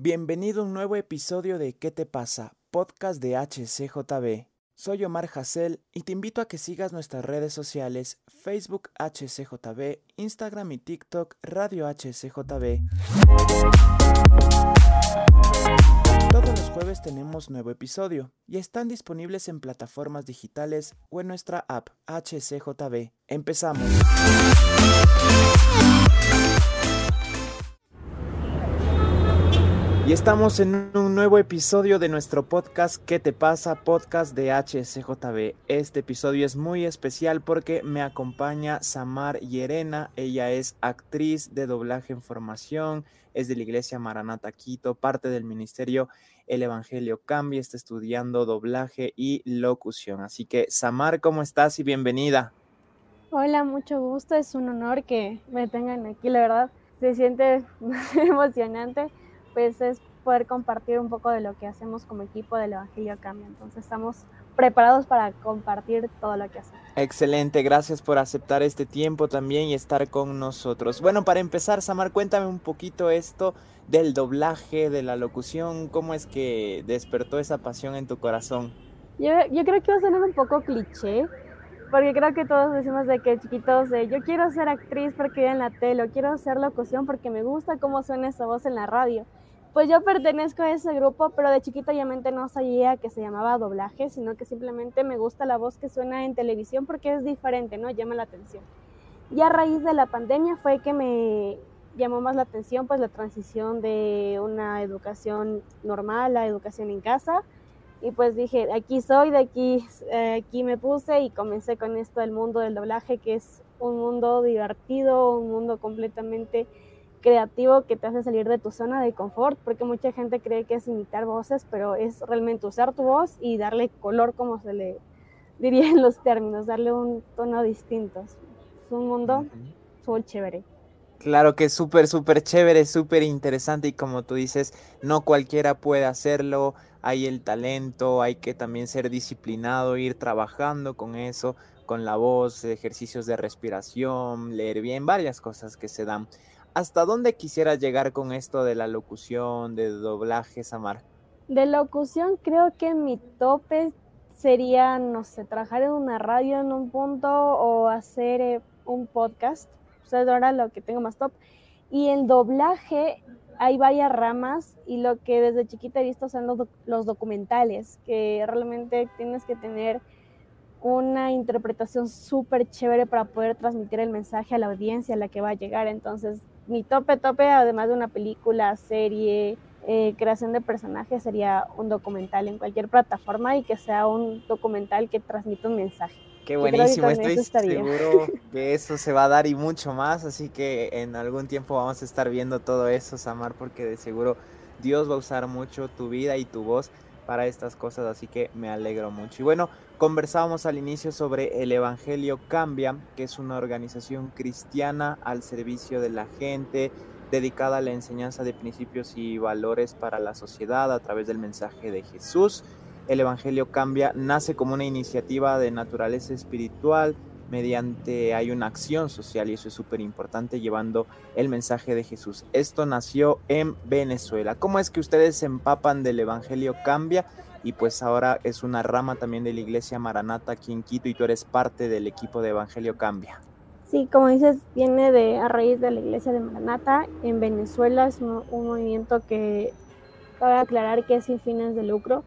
Bienvenido a un nuevo episodio de ¿Qué te pasa? Podcast de HCJB. Soy Omar Hassel y te invito a que sigas nuestras redes sociales Facebook HCJB, Instagram y TikTok Radio HCJB. Todos los jueves tenemos nuevo episodio y están disponibles en plataformas digitales o en nuestra app HCJB. Empezamos. Y estamos en un nuevo episodio de nuestro podcast ¿Qué te pasa? Podcast de HSJB. Este episodio es muy especial porque me acompaña Samar Yerena. Ella es actriz de doblaje en formación, es de la Iglesia Maranata Quito, parte del ministerio El Evangelio Cambia, está estudiando doblaje y locución. Así que, Samar, ¿cómo estás y bienvenida? Hola, mucho gusto. Es un honor que me tengan aquí, la verdad. Se siente emocionante pues es poder compartir un poco de lo que hacemos como equipo del Evangelio Cambia. Entonces estamos preparados para compartir todo lo que hacemos. Excelente, gracias por aceptar este tiempo también y estar con nosotros. Bueno, para empezar, Samar, cuéntame un poquito esto del doblaje, de la locución, cómo es que despertó esa pasión en tu corazón. Yo, yo creo que va a ser un poco cliché, porque creo que todos decimos de que chiquitos, de yo quiero ser actriz porque en la tele, o quiero hacer locución porque me gusta cómo suena esa voz en la radio. Pues yo pertenezco a ese grupo, pero de chiquita obviamente no sabía que se llamaba doblaje, sino que simplemente me gusta la voz que suena en televisión porque es diferente, ¿no? Llama la atención. Y a raíz de la pandemia fue que me llamó más la atención pues la transición de una educación normal a educación en casa y pues dije, aquí soy, de aquí, eh, aquí me puse y comencé con esto del mundo del doblaje, que es un mundo divertido, un mundo completamente creativo que te hace salir de tu zona de confort, porque mucha gente cree que es imitar voces, pero es realmente usar tu voz y darle color, como se le diría en los términos, darle un tono distinto. Es un mundo súper chévere. Claro que es súper, súper chévere, súper interesante y como tú dices, no cualquiera puede hacerlo, hay el talento, hay que también ser disciplinado, ir trabajando con eso, con la voz, ejercicios de respiración, leer bien, varias cosas que se dan. ¿Hasta dónde quisieras llegar con esto de la locución, de doblaje, Samar? De locución creo que mi tope sería, no sé, trabajar en una radio en un punto o hacer eh, un podcast. O sea, ahora lo que tengo más top. Y en doblaje hay varias ramas y lo que desde chiquita he visto son los, los documentales, que realmente tienes que tener una interpretación súper chévere para poder transmitir el mensaje a la audiencia a la que va a llegar. Entonces, mi tope, tope, además de una película, serie, eh, creación de personajes, sería un documental en cualquier plataforma y que sea un documental que transmita un mensaje. Qué buenísimo, estoy seguro que eso se va a dar y mucho más, así que en algún tiempo vamos a estar viendo todo eso, Samar, porque de seguro Dios va a usar mucho tu vida y tu voz para estas cosas, así que me alegro mucho. Y bueno, conversábamos al inicio sobre el Evangelio Cambia, que es una organización cristiana al servicio de la gente, dedicada a la enseñanza de principios y valores para la sociedad a través del mensaje de Jesús el Evangelio cambia, nace como una iniciativa de naturaleza espiritual, mediante hay una acción social y eso es súper importante llevando el mensaje de Jesús. Esto nació en Venezuela. ¿Cómo es que ustedes se empapan del Evangelio Cambia? Y pues ahora es una rama también de la Iglesia Maranata aquí en Quito y tú eres parte del equipo de Evangelio Cambia. Sí, como dices, viene de a raíz de la Iglesia de Maranata. En Venezuela es un, movimiento que cabe aclarar que es sin fines de lucro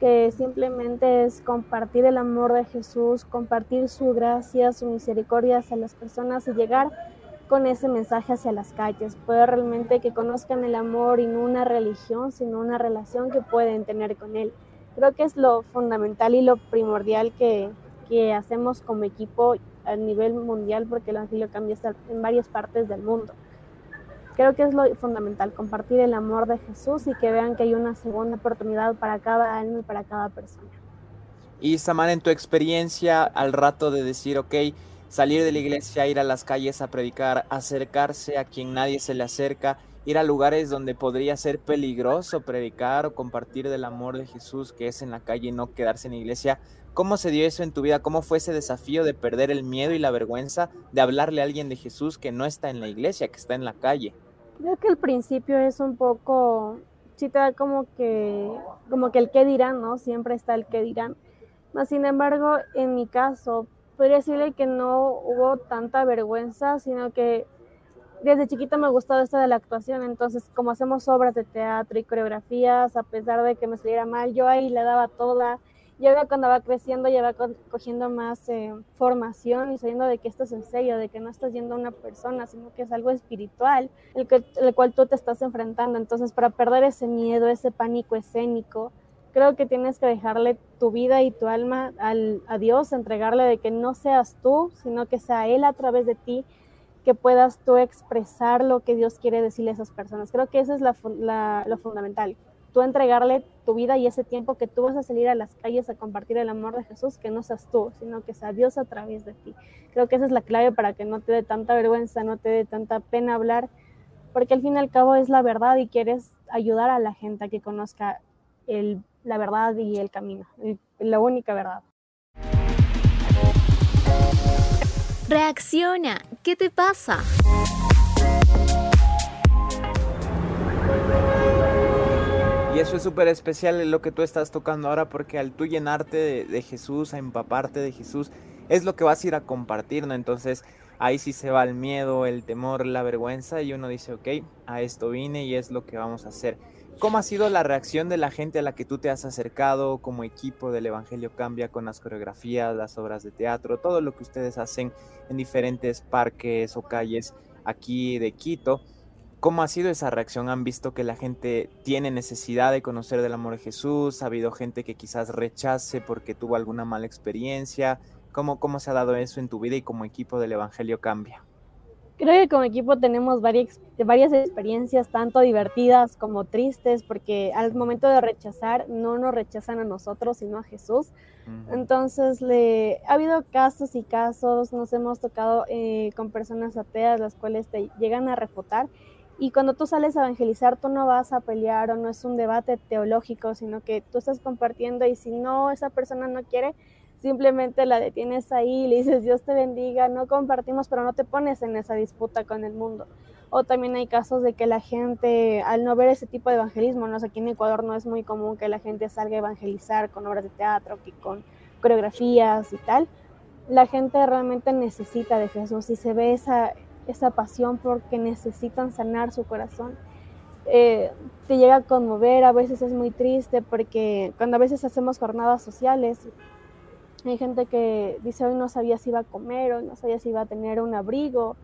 que simplemente es compartir el amor de Jesús, compartir su gracia, su misericordia hacia las personas y llegar con ese mensaje hacia las calles, poder realmente que conozcan el amor y no una religión, sino una relación que pueden tener con Él. Creo que es lo fundamental y lo primordial que, que hacemos como equipo a nivel mundial porque el Evangelio cambia en varias partes del mundo. Creo que es lo fundamental, compartir el amor de Jesús y que vean que hay una segunda oportunidad para cada alma y para cada persona. Y Samar, en tu experiencia al rato de decir, ok, salir de la iglesia, ir a las calles a predicar, acercarse a quien nadie se le acerca, ir a lugares donde podría ser peligroso predicar o compartir del amor de Jesús que es en la calle y no quedarse en la iglesia. ¿Cómo se dio eso en tu vida? ¿Cómo fue ese desafío de perder el miedo y la vergüenza de hablarle a alguien de Jesús que no está en la iglesia, que está en la calle? Creo que el principio es un poco sí te como que, como que el qué dirán, ¿no? Siempre está el qué dirán. Mas, sin embargo, en mi caso, podría decirle que no hubo tanta vergüenza, sino que desde chiquita me gustado esto de la actuación, entonces como hacemos obras de teatro y coreografías, a pesar de que me saliera mal, yo ahí le daba toda. Y ahora cuando va creciendo ya va cogiendo más eh, formación y sabiendo de que esto es en serio, de que no estás yendo a una persona, sino que es algo espiritual, el, que, el cual tú te estás enfrentando. Entonces para perder ese miedo, ese pánico escénico, creo que tienes que dejarle tu vida y tu alma al, a Dios, entregarle de que no seas tú, sino que sea Él a través de ti que puedas tú expresar lo que Dios quiere decirle a esas personas. Creo que eso es lo fundamental. Tú entregarle tu vida y ese tiempo que tú vas a salir a las calles a compartir el amor de Jesús, que no seas tú, sino que sea Dios a través de ti. Creo que esa es la clave para que no te dé tanta vergüenza, no te dé tanta pena hablar, porque al fin y al cabo es la verdad y quieres ayudar a la gente a que conozca el, la verdad y el camino, la única verdad. Reacciona, ¿qué te pasa? Y eso es súper especial lo que tú estás tocando ahora porque al tú llenarte de, Jesús, a empaparte de Jesús, es lo que vas a ir a compartir, ¿no? Entonces ahí sí se va el miedo, el temor, la vergüenza y uno dice, ok, a esto vine y es lo que vamos a hacer. ¿Cómo ha sido la reacción de la gente a la que tú te has acercado como equipo del Evangelio Cambia con las coreografías, las obras de teatro, todo lo que ustedes hacen en diferentes parques o calles aquí de Quito? ¿Cómo ha sido esa reacción? ¿Han visto que la gente tiene necesidad de conocer del amor de Jesús? ¿Ha habido gente que quizás rechace porque tuvo alguna mala experiencia? ¿Cómo, cómo se ha dado eso en tu vida y como equipo del Evangelio Cambia? Creo que como equipo tenemos varias, varias experiencias, tanto divertidas como tristes, porque al momento de rechazar, no nos rechazan a nosotros, sino a Jesús. Entonces, le, ha habido casos y casos, nos hemos tocado eh, con personas ateas, las cuales te llegan a refutar. Y cuando tú sales a evangelizar, tú no vas a pelear o no es un debate teológico, sino que tú estás compartiendo y si no, esa persona no quiere, simplemente la detienes ahí, le dices Dios te bendiga, no compartimos, pero no te pones en esa disputa con el mundo. O también hay casos de que la gente, al no ver ese tipo de evangelismo, no sé, aquí en Ecuador no es muy común que la gente salga a evangelizar con obras de teatro, que con coreografías y tal. La gente realmente necesita de Jesús y se ve esa, esa pasión porque necesitan sanar su corazón. Eh, te llega a conmover, a veces es muy triste porque cuando a veces hacemos jornadas sociales, hay gente que dice hoy no sabía si iba a comer, hoy no sabía si iba a tener un abrigo.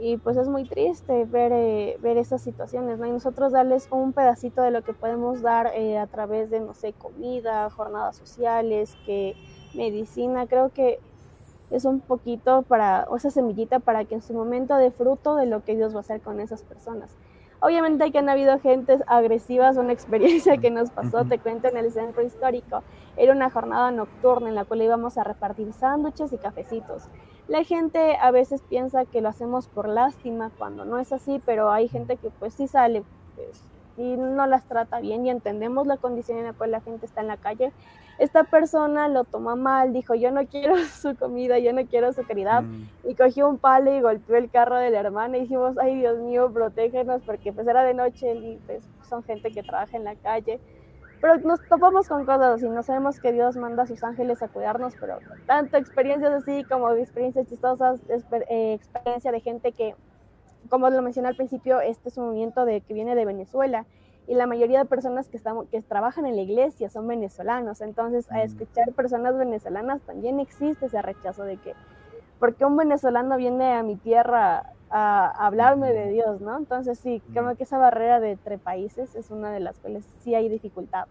Y pues es muy triste ver, eh, ver esas situaciones. Y nosotros darles un pedacito de lo que podemos dar eh, a través de, no sé, comida, jornadas sociales, que medicina, creo que es un poquito para, o esa semillita para que en su momento de fruto de lo que Dios va a hacer con esas personas. Obviamente que han habido gentes agresivas, una experiencia que nos pasó, te cuento, en el centro histórico. Era una jornada nocturna en la cual íbamos a repartir sándwiches y cafecitos. La gente a veces piensa que lo hacemos por lástima, cuando no es así, pero hay gente que pues sí sale pues, y no las trata bien y entendemos la condición en la cual la gente está en la calle esta persona lo tomó mal, dijo, yo no quiero su comida, yo no quiero su caridad, mm. y cogió un palo y golpeó el carro de la hermana y dijimos, ay Dios mío, protégenos, porque pues era de noche y pues son gente que trabaja en la calle. Pero nos topamos con cosas así, no sabemos que Dios manda a sus ángeles a cuidarnos, pero tanto experiencias así como experiencias chistosas, eh, experiencia de gente que, como lo mencioné al principio, este es un movimiento de, que viene de Venezuela y la mayoría de personas que, estamos, que trabajan en la iglesia son venezolanos. Entonces, a mm. escuchar personas venezolanas también existe ese rechazo de que, ¿por qué un venezolano viene a mi tierra a hablarme de Dios, ¿no? Entonces, sí, creo que esa barrera de entre países es una de las cuales sí hay dificultad.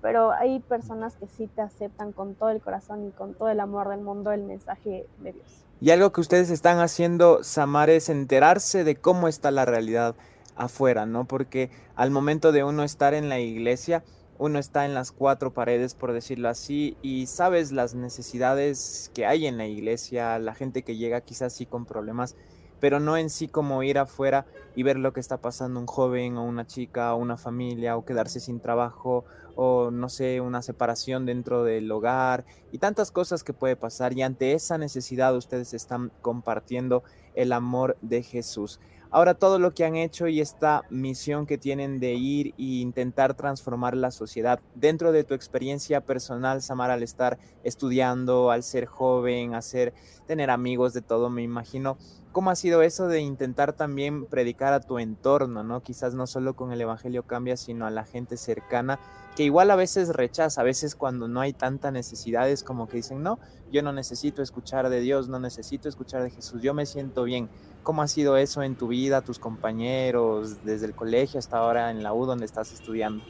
Pero hay personas que sí te aceptan con todo el corazón y con todo el amor del mundo el mensaje de Dios. Y algo que ustedes están haciendo, Samar, es enterarse de cómo está la realidad afuera, ¿no? Porque al momento de uno estar en la iglesia, uno está en las cuatro paredes, por decirlo así, y sabes las necesidades que hay en la iglesia, la gente que llega quizás sí con problemas, pero no en sí como ir afuera y ver lo que está pasando un joven o una chica o una familia o quedarse sin trabajo o no sé, una separación dentro del hogar y tantas cosas que puede pasar y ante esa necesidad ustedes están compartiendo el amor de Jesús. Ahora todo lo que han hecho y esta misión que tienen de ir e intentar transformar la sociedad. Dentro de tu experiencia personal, Samara, al estar estudiando, al ser joven, a ser, tener amigos de todo, me imagino, ¿cómo ha sido eso de intentar también predicar a tu entorno, ¿no? Quizás no solo con el Evangelio cambia, sino a la gente cercana, que igual a veces rechaza, a veces cuando no hay tanta necesidad es como que dicen, no, yo no necesito escuchar de Dios, no necesito escuchar de Jesús, yo me siento bien ¿Cómo ha sido eso en tu vida, tus compañeros, desde el colegio hasta ahora en la U donde estás estudiando?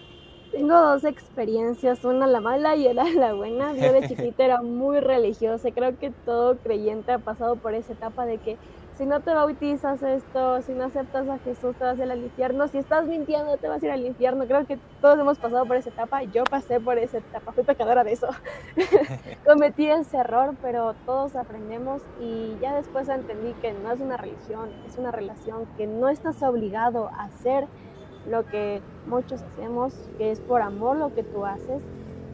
Tengo dos experiencias, una la mala y otra la buena. Yo de chiquita era muy religiosa, creo que todo creyente ha pasado por esa etapa de que si no te bautizas esto, si no aceptas a Jesús, te vas a ir al infierno. Si estás mintiendo, te vas a ir al infierno. Creo que todos hemos pasado por esa etapa. Yo pasé por esa etapa, fui pecadora de eso. Cometí ese error, pero todos aprendemos y ya después entendí que no es una religión, es una relación, que no estás obligado a hacer lo que muchos hacemos, que es por amor lo que tú haces.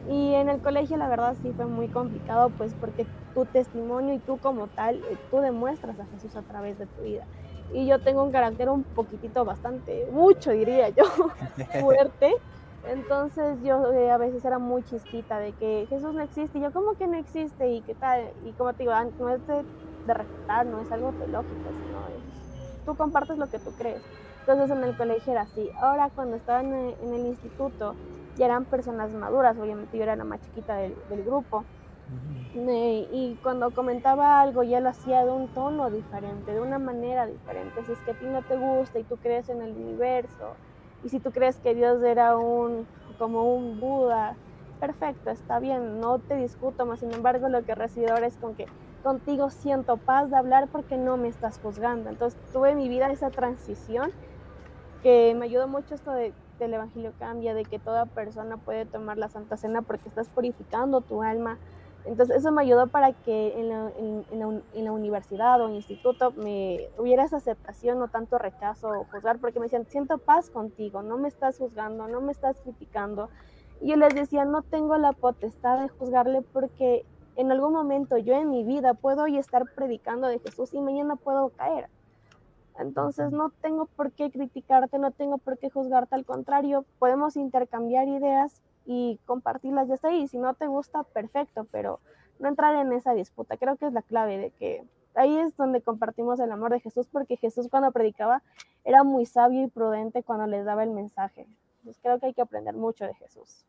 Y en el colegio la verdad sí fue muy complicado, pues porque tu testimonio y tú como tal, eh, tú demuestras a Jesús a través de tu vida. Y yo tengo un carácter un poquitito bastante, mucho diría yo, fuerte. Entonces yo eh, a veces era muy chispita de que Jesús no existe. Y yo, ¿cómo que no existe? Y qué tal. Y como te digo, no es de, de respetar, no es algo teológico, sino es, tú compartes lo que tú crees. Entonces en el colegio era así. Ahora cuando estaba en el, instituto ya eran personas maduras, obviamente yo era la más chiquita del, del grupo y cuando comentaba algo ya lo hacía de un tono diferente, de una manera diferente. Si es que a ti no te gusta y tú crees en el universo, y si tú crees que Dios era un como un Buda, perfecto, está bien, no te discuto, más sin embargo lo que recibo ahora es con que contigo siento paz de hablar porque no me estás juzgando. Entonces tuve en mi vida esa transición que me ayudó mucho esto de, del Evangelio cambia, de que toda persona puede tomar la Santa Cena porque estás purificando tu alma, entonces eso me ayudó para que en la, universidad o instituto me hubiera esa aceptación, no tanto rechazo o juzgar, porque me decían, siento paz contigo, no me estás juzgando, no me estás criticando. Y yo les decía, no tengo la potestad de juzgarle porque en algún momento yo en mi vida puedo hoy estar predicando de Jesús y mañana puedo caer. Entonces no tengo por qué criticarte, no tengo por qué juzgarte, al contrario, podemos intercambiar ideas y compartirlas ya está ahí. Si no te gusta, perfecto, pero no entrar en esa disputa. Creo que es la clave de que ahí es donde compartimos el amor de Jesús, porque Jesús cuando predicaba era muy sabio y prudente cuando les daba el mensaje. Entonces creo que hay que aprender mucho de Jesús.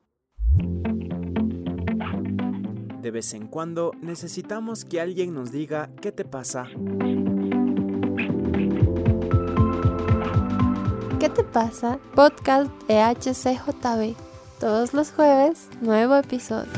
De vez en cuando necesitamos que alguien nos diga qué te pasa. ¿Qué te pasa? Podcast de HCJB. Todos los jueves, nuevo episodio.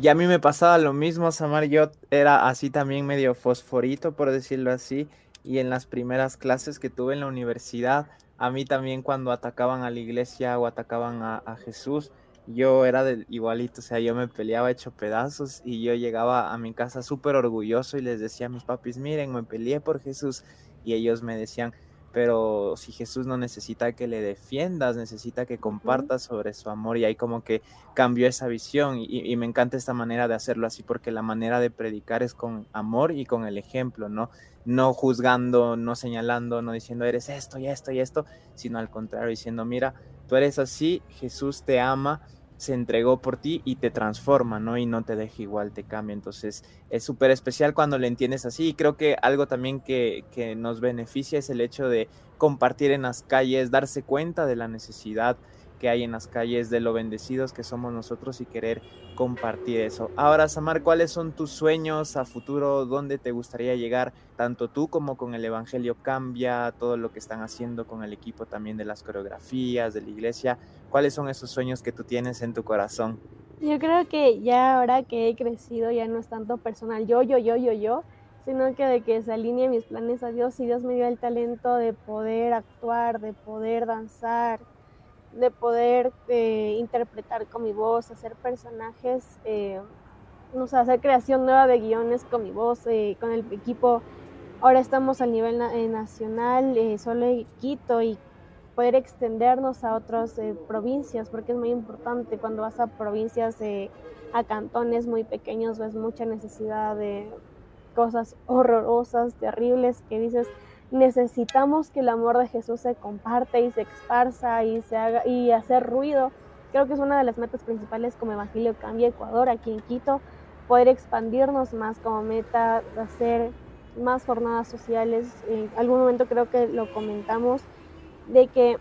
Y a mí me pasaba lo mismo, Samar. Yo era así también medio fosforito, por decirlo así. Y en las primeras clases que tuve en la universidad, a mí también cuando atacaban a la iglesia o atacaban a, a Jesús, yo era del igualito, o sea, yo me peleaba hecho pedazos y yo llegaba a mi casa súper orgulloso y les decía a mis papis, miren, me peleé por Jesús y ellos me decían, pero si Jesús no necesita que le defiendas, necesita que compartas sobre su amor y ahí como que cambió esa visión y, y, me encanta esta manera de hacerlo así porque la manera de predicar es con amor y con el ejemplo, ¿no? No juzgando, no señalando, no diciendo eres esto y esto y esto, sino al contrario diciendo, mira, tú eres así, Jesús te ama se entregó por ti y te transforma, ¿no? Y no te deja igual, te cambia. Entonces es súper especial cuando lo entiendes así. Y creo que algo también que, que, nos beneficia es el hecho de compartir en las calles, darse cuenta de la necesidad que hay en las calles, de lo bendecidos que somos nosotros y querer compartir eso. Ahora, Samar, ¿cuáles son tus sueños a futuro? ¿Dónde te gustaría llegar? Tanto tú como con el Evangelio Cambia, todo lo que están haciendo con el equipo también de las coreografías, de la iglesia. ¿Cuáles son esos sueños que tú tienes en tu corazón? Yo creo que ya ahora que he crecido ya no es tanto personal, yo, yo, yo, yo, yo, sino que de que se alinee mis planes a Dios y Dios me dio el talento de poder actuar, de poder danzar, de poder eh, interpretar con mi voz, hacer personajes, eh, no sé, hacer creación nueva de guiones con mi voz, eh, con el equipo. Ahora estamos al nivel nacional, solo Quito, y poder extendernos a otras provincias, porque es muy importante cuando vas a provincias a cantones muy pequeños ves mucha necesidad de cosas horrorosas, terribles, que dices, necesitamos que el amor de Jesús se comparte y se esparza y se haga y hacer ruido. Creo que es una de las metas principales como Evangelio Cambia Ecuador aquí en Quito, poder expandirnos más como meta, hacer más jornadas sociales. En algún momento creo que lo comentamos de que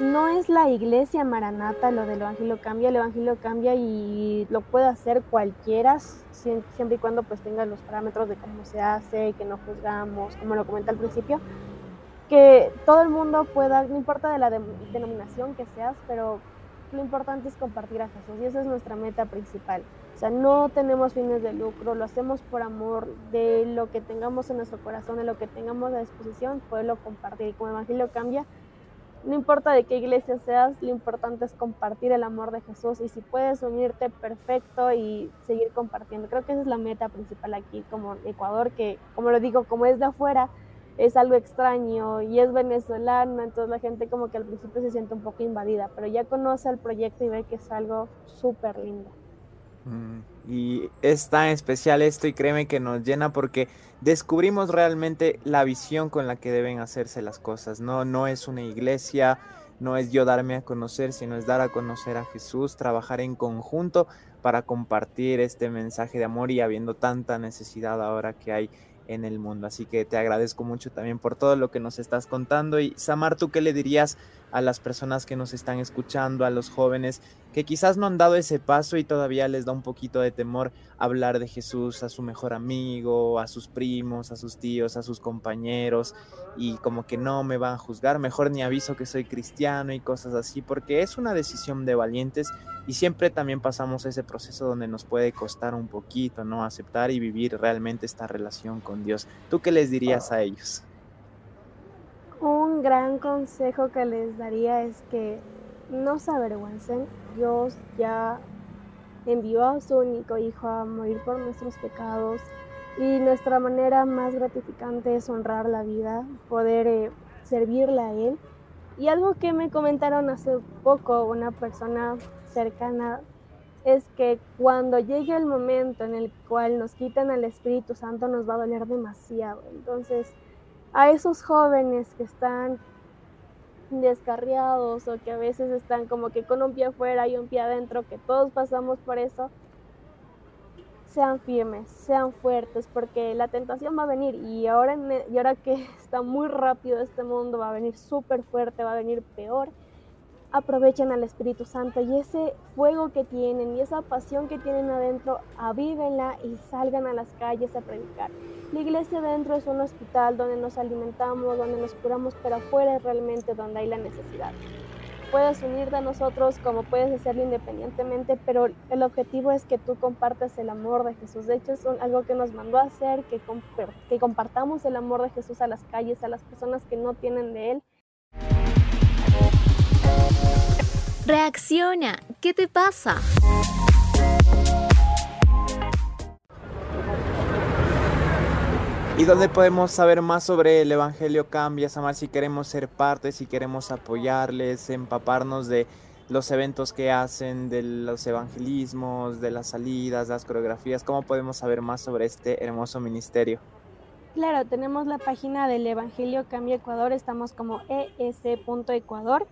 no es la iglesia maranata lo del Evangelio cambia, el Evangelio cambia y lo puede hacer cualquiera, siempre y cuando pues tenga los parámetros de cómo se hace, que no juzgamos, como lo comenté al principio, que todo el mundo pueda, no importa de la denominación que seas, pero lo importante es compartir a Jesús y esa es nuestra meta principal. O sea, no tenemos fines de lucro, lo hacemos por amor de lo que tengamos en nuestro corazón, de lo que tengamos a disposición, poderlo compartir. Y como el Evangelio cambia, no importa de qué iglesia seas, lo importante es compartir el amor de Jesús y si puedes unirte, perfecto y seguir compartiendo. Creo que esa es la meta principal aquí como Ecuador, que como lo digo, como es de afuera, es algo extraño y es venezolano, entonces la gente como que al principio se siente un poco invadida, pero ya conoce el proyecto y ve que es algo súper lindo. Mm, y es tan especial esto y créeme que nos llena porque descubrimos realmente la visión con la que deben hacerse las cosas. No, no es una iglesia, no es yo darme a conocer, sino es dar a conocer a Jesús, trabajar en conjunto para compartir este mensaje de amor y habiendo tanta necesidad ahora que hay en el mundo. Así que te agradezco mucho también por todo lo que nos estás contando. Y Samar, ¿tú qué le dirías a las personas que nos están escuchando, a los jóvenes que quizás no han dado ese paso y todavía les da un poquito de temor hablar de Jesús a su mejor amigo, a sus primos, a sus tíos, a sus compañeros y como que no me van a juzgar, mejor ni aviso que soy cristiano y cosas así, porque es una decisión de valientes y siempre también pasamos ese proceso donde nos puede costar un poquito, ¿no? Aceptar y vivir realmente esta relación con Dios. ¿Tú qué les dirías a ellos? Un gran consejo que les daría es que no se avergüencen. Dios ya envió a su único Hijo a morir por nuestros pecados y nuestra manera más gratificante es honrar la vida, poder eh, servirle a Él. Y algo que me comentaron hace poco una persona cercana es que cuando llegue el momento en el cual nos quitan al Espíritu Santo nos va a doler demasiado. Entonces, a esos jóvenes que están descarriados o que a veces están como que con un pie afuera y un pie adentro, que todos pasamos por eso, sean firmes, sean fuertes, porque la tentación va a venir y ahora, e, y ahora que está muy rápido este mundo, va a venir súper fuerte, va a venir peor aprovechen al Espíritu Santo y ese fuego que tienen y esa pasión que tienen adentro, avívenla y salgan a las calles a predicar. La iglesia adentro es un hospital donde nos alimentamos, donde nos curamos, pero afuera es realmente donde hay la necesidad. Puedes unirte a nosotros como puedes hacerlo independientemente, pero el objetivo es que tú compartas el amor de Jesús. De hecho, es algo que nos mandó a hacer, que compartamos el amor de Jesús a las calles, a las personas que no tienen de Él. Reacciona, ¿qué te pasa? ¿Y dónde podemos saber más sobre el Evangelio Cambia, Samar? Si queremos ser parte, si queremos apoyarles, empaparnos de los eventos que hacen, de los evangelismos, de las salidas, las coreografías, ¿cómo podemos saber más sobre este hermoso ministerio? Claro, tenemos la página del Evangelio Cambia Ecuador, estamos como es.ecuador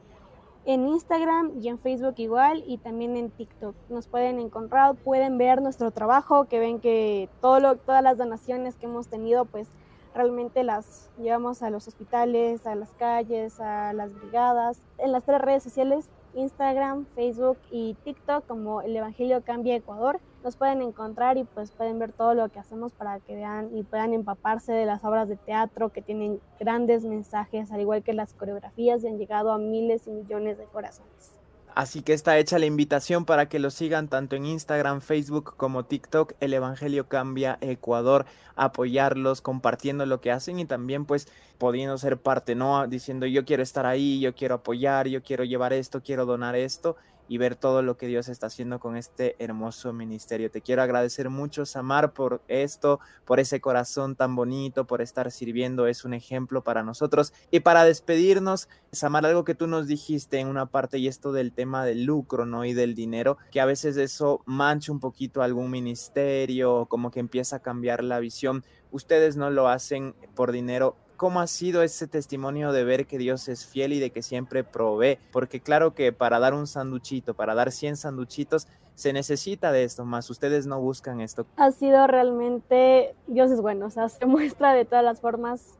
en Instagram y en Facebook igual y también en TikTok. Nos pueden encontrar, pueden ver nuestro trabajo, que ven que todo lo, todas las donaciones que hemos tenido, pues realmente las llevamos a los hospitales, a las calles, a las brigadas. En las tres redes sociales Instagram, Facebook y TikTok como el Evangelio Cambia Ecuador. Nos pueden encontrar y pues pueden ver todo lo que hacemos para que vean y puedan empaparse de las obras de teatro que tienen grandes mensajes, al igual que las coreografías y han llegado a miles y millones de corazones. Así que está hecha la invitación para que lo sigan tanto en Instagram, Facebook como TikTok. El Evangelio Cambia Ecuador. Apoyarlos, compartiendo lo que hacen y también pues pudiendo ser parte, ¿no? Diciendo yo quiero estar ahí, yo quiero apoyar, yo quiero llevar esto, quiero donar esto. Y ver todo lo que Dios está haciendo con este hermoso ministerio. Te quiero agradecer mucho, Samar, por esto, por ese corazón tan bonito, por estar sirviendo. Es un ejemplo para nosotros. Y para despedirnos, Samar, algo que tú nos dijiste en una parte y esto del tema del lucro, ¿no? Y del dinero, que a veces eso mancha un poquito algún ministerio, como que empieza a cambiar la visión. Ustedes no lo hacen por dinero, cómo ha sido ese testimonio de ver que Dios es fiel y de que siempre provee, porque claro que para dar un sanduchito, para dar 100 sanduchitos, se necesita de esto más, ustedes no buscan esto. Ha sido realmente, Dios es bueno, o sea, se muestra de todas las formas.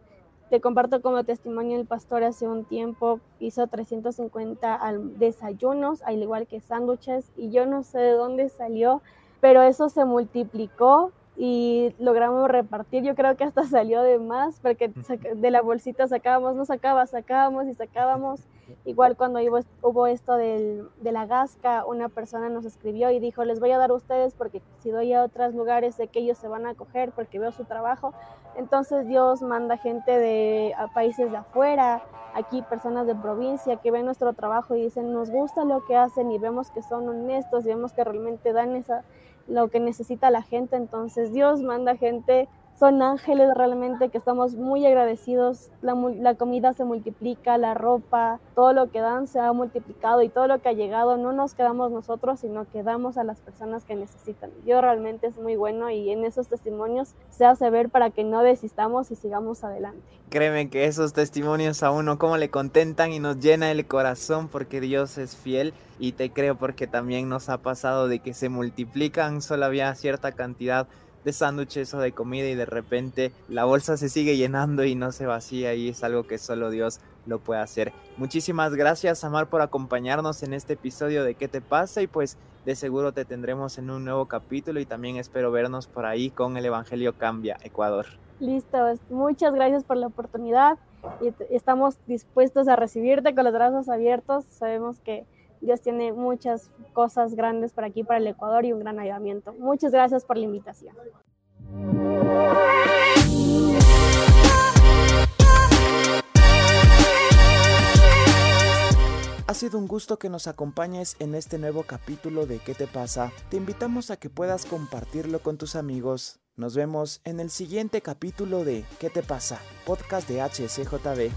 Te comparto como testimonio, el pastor hace un tiempo hizo 350 desayunos, al igual que sándwiches, y yo no sé de dónde salió, pero eso se multiplicó y logramos repartir. Yo creo que hasta salió de más porque de la bolsita sacábamos, no sacaba, sacábamos y sacábamos. Igual cuando hubo, esto del, de la gasca, una persona nos escribió y dijo, les voy a dar a ustedes porque si doy a otros lugares sé que ellos se van a acoger porque veo su trabajo. Entonces Dios manda gente de países de afuera, aquí personas de provincia que ven nuestro trabajo y dicen, nos gusta lo que hacen y vemos que son honestos y vemos que realmente dan esa lo que necesita la gente. Entonces Dios manda gente, son ángeles realmente que estamos muy agradecidos. La, comida se multiplica, la ropa, todo lo que dan se ha multiplicado y todo lo que ha llegado no nos quedamos nosotros, sino que damos a las personas que necesitan. Dios realmente es muy bueno y en esos testimonios se hace ver para que no desistamos y sigamos adelante. Créeme que esos testimonios a uno como le contentan y nos llena el corazón porque Dios es fiel y te creo porque también nos ha pasado de que se multiplican, solo había cierta cantidad de sándwiches o de comida y de repente la bolsa se sigue llenando y no se vacía y es algo que solo Dios lo puede hacer. Muchísimas gracias Amar por acompañarnos en este episodio de ¿Qué te pasa? Y pues de seguro te tendremos en un nuevo capítulo y también espero vernos por ahí con el Evangelio Cambia Ecuador. Listo, muchas gracias por la oportunidad y estamos dispuestos a recibirte con los brazos abiertos. Sabemos que Dios tiene muchas cosas grandes para aquí, para el Ecuador y un gran ayudamiento. Muchas gracias por la invitación. Ha sido un gusto que nos acompañes en este nuevo capítulo de ¿Qué te pasa? Te invitamos a que puedas compartirlo con tus amigos. Nos vemos en el siguiente capítulo de ¿Qué te pasa? Podcast de HCJB.